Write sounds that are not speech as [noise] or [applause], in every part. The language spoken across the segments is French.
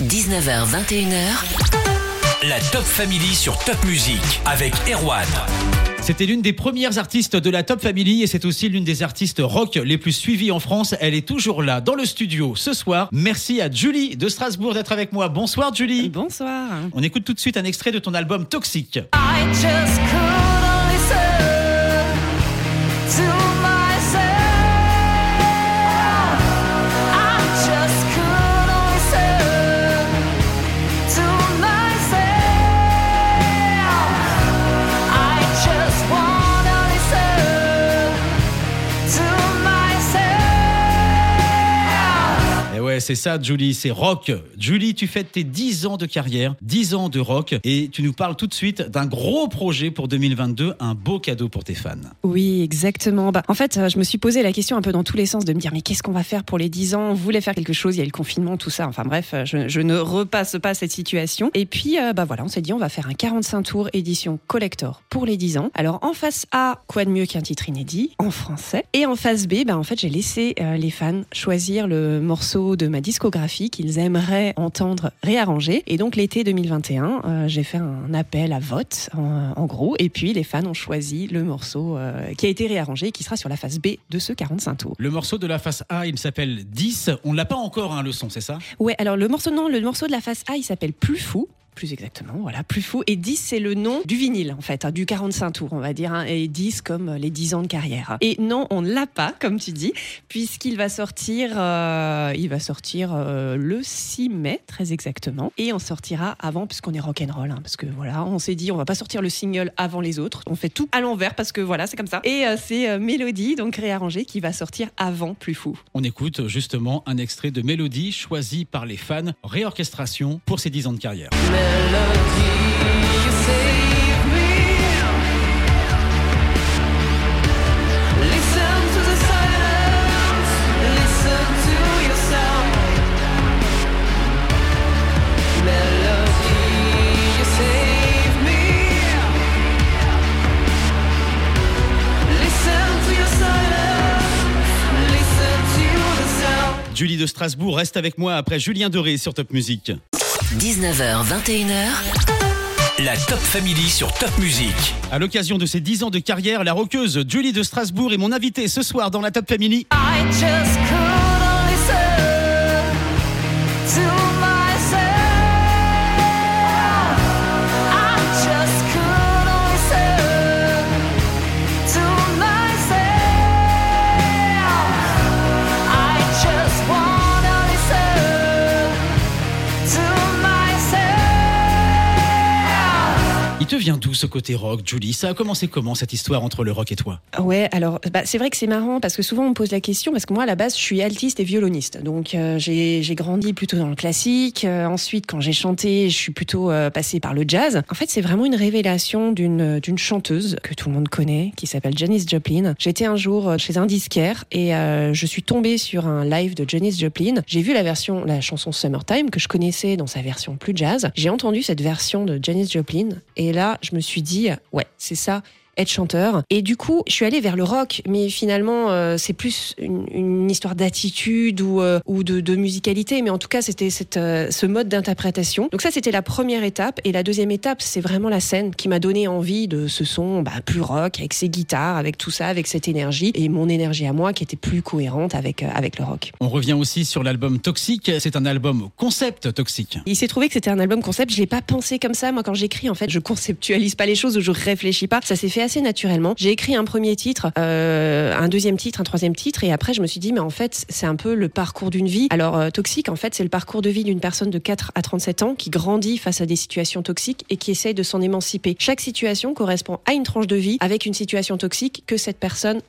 19h, 21h. La Top Family sur Top Music avec Erwan. C'était l'une des premières artistes de la Top Family et c'est aussi l'une des artistes rock les plus suivies en France. Elle est toujours là dans le studio ce soir. Merci à Julie de Strasbourg d'être avec moi. Bonsoir Julie. Bonsoir. On écoute tout de suite un extrait de ton album Toxique. I just c'est ça Julie, c'est rock. Julie, tu fêtes tes 10 ans de carrière, 10 ans de rock et tu nous parles tout de suite d'un gros projet pour 2022, un beau cadeau pour tes fans. Oui, exactement. Bah, en fait, euh, je me suis posé la question un peu dans tous les sens de me dire mais qu'est-ce qu'on va faire pour les 10 ans? On voulait faire quelque chose, il y a le confinement, tout ça. Enfin bref, euh, je, ne repasse pas cette situation. Et puis, euh, bah voilà, on s'est dit on va faire un 45 tours édition collector pour les 10 ans. Alors en face A, quoi de mieux qu'un titre inédit en français Et en face B, bah, en fait, j'ai laissé les fans choisir le morceau de ma discographie qu'ils aimeraient entendre réarrangé. Et donc l'été 2021, euh, j'ai fait un appel à vote en, en gros. Et puis les fans ont choisi le morceau euh, qui a été réarrangé et qui sera sur la face B de ce 45 tours. Le morceau de la face A, il s'appelle 10. On l'a pas encore, hein, le son, c'est ça? Ouais, alors le morceau non, le morceau de la face A, il s'appelle Plus fou. Plus exactement, voilà, plus fou. Et 10, c'est le nom du vinyle, en fait, hein, du 45 tours, on va dire. hein, et 10 comme euh, les 10 ans de carrière. Et non, on ne l'a pas, comme tu dis, puisqu'il va sortir, euh, il va sortir euh, le 6 mai, très exactement. Et on sortira avant, puisqu'on est rock'n'roll. Hein, parce que voilà, on s'est dit, on va pas sortir le single avant les autres. On fait tout à l'envers, parce que voilà, c'est comme ça. Et euh, c'est euh, Mélodie, donc réarrangée, qui va sortir avant Plus fou. On écoute justement un extrait de Mélodie choisi par les fans, réorchestration pour ses 10 ans de carrière. Julie de Strasbourg reste avec moi après Julien Doré sur Top Music. 19h, 21h. La Top Family sur Top Music. À l'occasion de ses 10 ans de carrière, la rockeuse Julie de Strasbourg est mon invitée ce soir dans la Top Family. I just vient d'où ce côté rock, Julie? Ça a commencé comment cette histoire entre le rock et toi? Ouais, alors bah, c'est vrai que c'est marrant parce que souvent on me pose la question parce que moi à la base je suis altiste et violoniste, donc euh, j'ai grandi plutôt dans le classique. Euh, ensuite, quand j'ai chanté, je suis plutôt euh, passée par le jazz. En fait, c'est vraiment une révélation d'une chanteuse que tout le monde connaît, qui s'appelle Janis Joplin. J'étais un jour euh, chez un disquaire et je suis tombée sur un live de Janis Joplin. J'ai vu la version, la chanson Summertime que je connaissais dans sa version plus jazz. J'ai entendu cette version de Janis Joplin et là, je me suis dit, ouais, c'est ça être chanteur. Et du coup, je suis allée vers le rock, mais finalement, euh, c'est plus une, une histoire d'attitude ou, euh, ou de, de musicalité. Mais en tout cas, c'était cette, euh, ce mode d'interprétation. Donc ça, c'était la première étape. Et la deuxième étape, c'est vraiment la scène qui m'a donné envie de ce son bah, plus rock, avec ses guitares, avec tout ça, avec cette énergie. Et mon énergie à moi qui était plus cohérente avec, euh, avec le rock. On revient aussi sur l'album Toxique. C'est un album concept Toxique. Il s'est trouvé que c'était un album concept. Je l'ai pas pensé comme ça. Moi, quand j'écris, en fait, je conceptualise pas les choses ou je réfléchis pas. Ça s'est fait assez naturellement. J'ai écrit un premier titre, euh, un deuxième titre, un troisième titre, et après, je me suis dit, mais en fait, c'est un peu le parcours d'une vie. Alors, euh, toxique, en fait, c'est le parcours de vie d'une personne de 4 à 37 ans qui grandit face à des situations toxiques et qui essaye de s'en émanciper. Chaque situation correspond à une tranche de vie avec une situation toxique que cette personne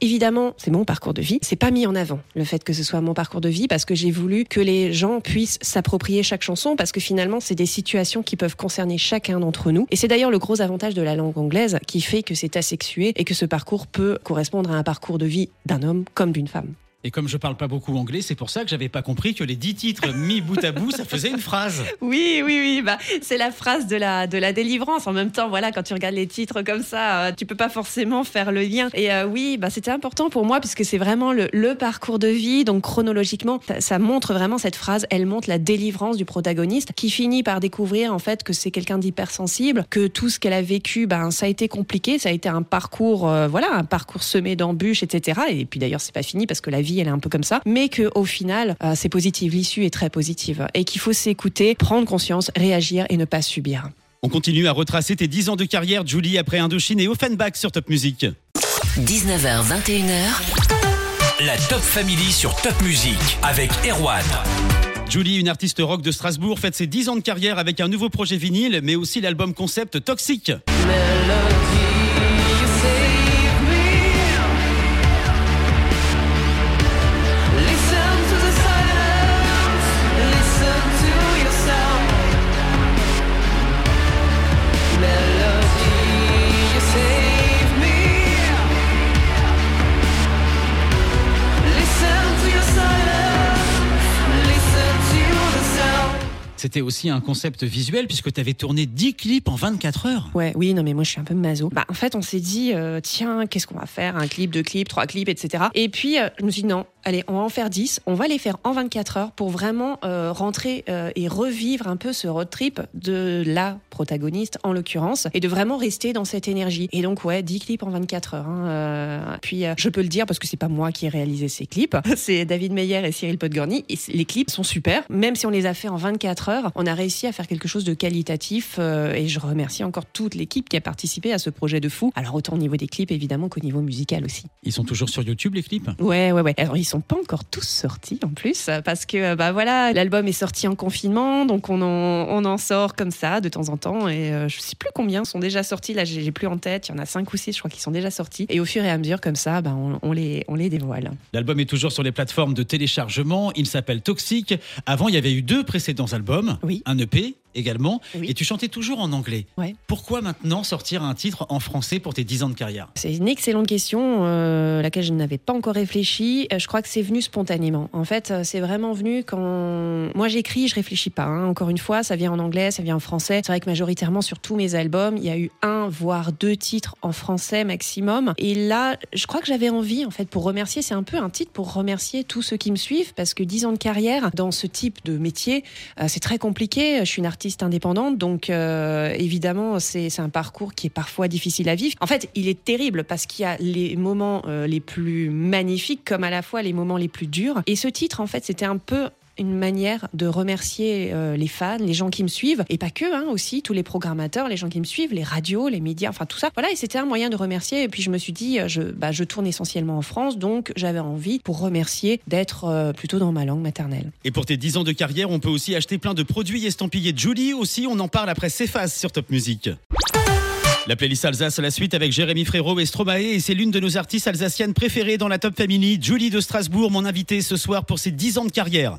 Évidemment, c'est mon parcours de vie. C'est pas mis en avant le fait que ce soit mon parcours de vie parce que j'ai voulu que les gens puissent s'approprier chaque chanson parce que finalement, c'est des situations qui peuvent concerner chacun d'entre nous. Et c'est d'ailleurs le gros avantage de la langue anglaise qui fait que c'est asexué et que ce parcours peut correspondre à un parcours de vie d'un homme comme d'une femme. Et comme je parle pas beaucoup anglais, c'est pour ça que j'avais pas compris que les 10 titres mis bout à bout, ça faisait une phrase. [laughs] Oui, oui, oui. Bah, c'est la phrase de la, de la délivrance. En même temps, voilà, quand tu regardes les titres comme ça, euh, tu peux pas forcément faire le lien. Et euh, oui, bah, c'était important pour moi puisque c'est vraiment le, parcours de vie. Donc chronologiquement, ça, ça montre vraiment cette phrase. Elle montre la délivrance du protagoniste qui finit par découvrir en fait que c'est quelqu'un d'hypersensible, que tout ce qu'elle a vécu, ben ça a été compliqué, ça a été un parcours, euh, voilà, un parcours semé d'embûches, etc. Et puis d'ailleurs, c'est pas fini parce que la vie, elle est un peu comme ça, mais que au final, euh, c'est positif. L'issue est très positive et qu'il faut s'écouter, prendre conscience, réagir et ne pas subir. On continue à retracer tes 10 ans de carrière, Julie, après Indochine et Offenbach sur Top Music. 19h, 21h, La Top Family sur Top Music avec Erwan. Julie, une artiste rock de Strasbourg, fête ses 10 ans de carrière avec un nouveau projet vinyle, mais aussi l'album concept Toxic. C'était aussi un concept visuel puisque tu avais tourné 10 clips en 24 heures. Ouais, oui, non, mais moi je suis un peu maso. Bah, en fait, on s'est dit, euh, tiens, qu'est-ce qu'on va faire? Un clip, deux clips, trois clips, etc. Et puis, euh, je me suis dit, non, allez, on va en faire 10. On va les faire en 24 heures pour vraiment euh, rentrer euh, et revivre un peu ce road trip de la protagoniste, en l'occurrence, et de vraiment rester dans cette énergie. Et donc, ouais, 10 clips en 24 heures. hein, euh, puis, je peux le dire parce que c'est pas moi qui ai réalisé ces clips. [laughs] C'est David Meyer et Cyril Podgorny. Et les clips sont super. Même si on les a fait en 24 heures, on a réussi à faire quelque chose de qualitatif. et je remercie encore toute l'équipe qui a participé à ce projet de fou. Alors, autant au niveau des clips, évidemment, qu'au niveau musical aussi. Ils sont toujours sur YouTube, les clips? Ouais, ouais, ouais. Alors, ils sont pas encore tous sortis en plus, parce que, euh, bah voilà, l'album est sorti en confinement, donc on en, on en sort comme ça de temps en temps. Et euh, je sais plus combien sont déjà sortis, là, j'ai plus en tête. Il y en a cinq ou six, je crois, qui sont déjà sortis. Et au fur et à mesure, comme ça, bah, on, on les, on les dévoile. L'album est toujours sur les plateformes de téléchargement. Il s'appelle Toxic. Avant, il y avait eu deux précédents albums. Oui. Un EP également. Oui. Et tu chantais toujours en anglais. Ouais. Pourquoi maintenant sortir un titre en français pour tes 10 ans de carrière? C'est une excellente question, euh, laquelle je n'avais pas encore réfléchi. Euh, Je crois que c'est venu spontanément. En fait, euh, c'est vraiment venu quand moi j'écris, je réfléchis pas. hein. Encore une fois, ça vient en anglais, ça vient en français. C'est vrai que majoritairement sur tous mes albums, il y a eu un voire deux titres en français maximum. Et là, je crois que j'avais envie, en fait, pour remercier. C'est un peu un titre pour remercier tous ceux qui me suivent, parce que 10 ans de carrière dans ce type de métier, euh, c'est très compliqué. Je suis une artiste indépendante, donc euh, évidemment, c'est un parcours qui est parfois difficile à vivre. En fait, il est terrible parce qu'il y a les moments euh, les plus magnifiques comme à la fois les moments les plus durs. Et ce titre, en fait, c'était un peu une manière de remercier euh, les fans, les gens qui me suivent, et pas que, hein, aussi tous les programmateurs, les gens qui me suivent, les radios, les médias, enfin tout ça. Voilà, et c'était un moyen de remercier. Et puis je me suis dit, euh, je, bah, je tourne essentiellement en France, donc j'avais envie, pour remercier, d'être euh, plutôt dans ma langue maternelle. Et pour tes 10 ans de carrière, on peut aussi acheter plein de produits estampillés Julie aussi. On en parle après Cephas sur Top Music. La playlist Alsace à la suite avec Jérémy Frérot et Stromae. Et c'est l'une de nos artistes alsaciennes préférées dans la Top Family, Julie de Strasbourg, mon invitée ce soir pour ses 10 ans de carrière.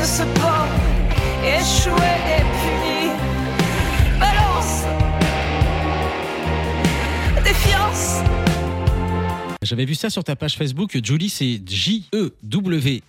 disappoint. It's shway. J'avais vu ça sur ta page Facebook. Julie, c'est J-E-W-L-Y.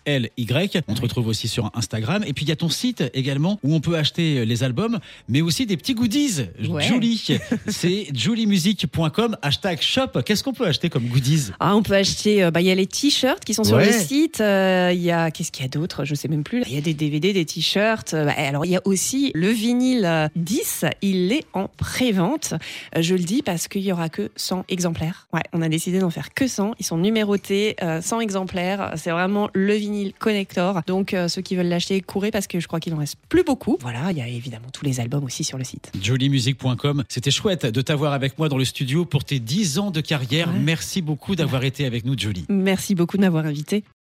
On te retrouve aussi sur Instagram. Et puis il y a ton site également où on peut acheter les albums, mais aussi des petits goodies. Ouais. Julie, [laughs] c'est juliemusique.com. Hashtag shop. Qu'est-ce qu'on peut acheter comme goodies? Ah, on peut acheter, euh, bah, il y a les t-shirts qui sont sur Ouais. le site. euh, Il y a, qu'est-ce qu'il y a d'autre? Je sais même plus. Il y a des DVD, des t-shirts. euh, bah, alors, il y a aussi le vinyle euh, 10. Il est en pré-vente. Euh, je le dis parce qu'il y aura que 100 exemplaires. Ouais, on a décidé d'en faire que 100. Ils sont numérotés, euh, 100 exemplaires. C'est vraiment le vinyle connector. Donc, euh, ceux qui veulent l'acheter, courez parce que je crois qu'il en reste plus beaucoup. Voilà, il y a évidemment tous les albums aussi sur le site. joliemusique.com. C'était chouette de t'avoir avec moi dans le studio pour tes 10 ans de carrière. Ouais. Merci beaucoup d'avoir été avec nous, Jolie. Merci beaucoup de m'avoir invité.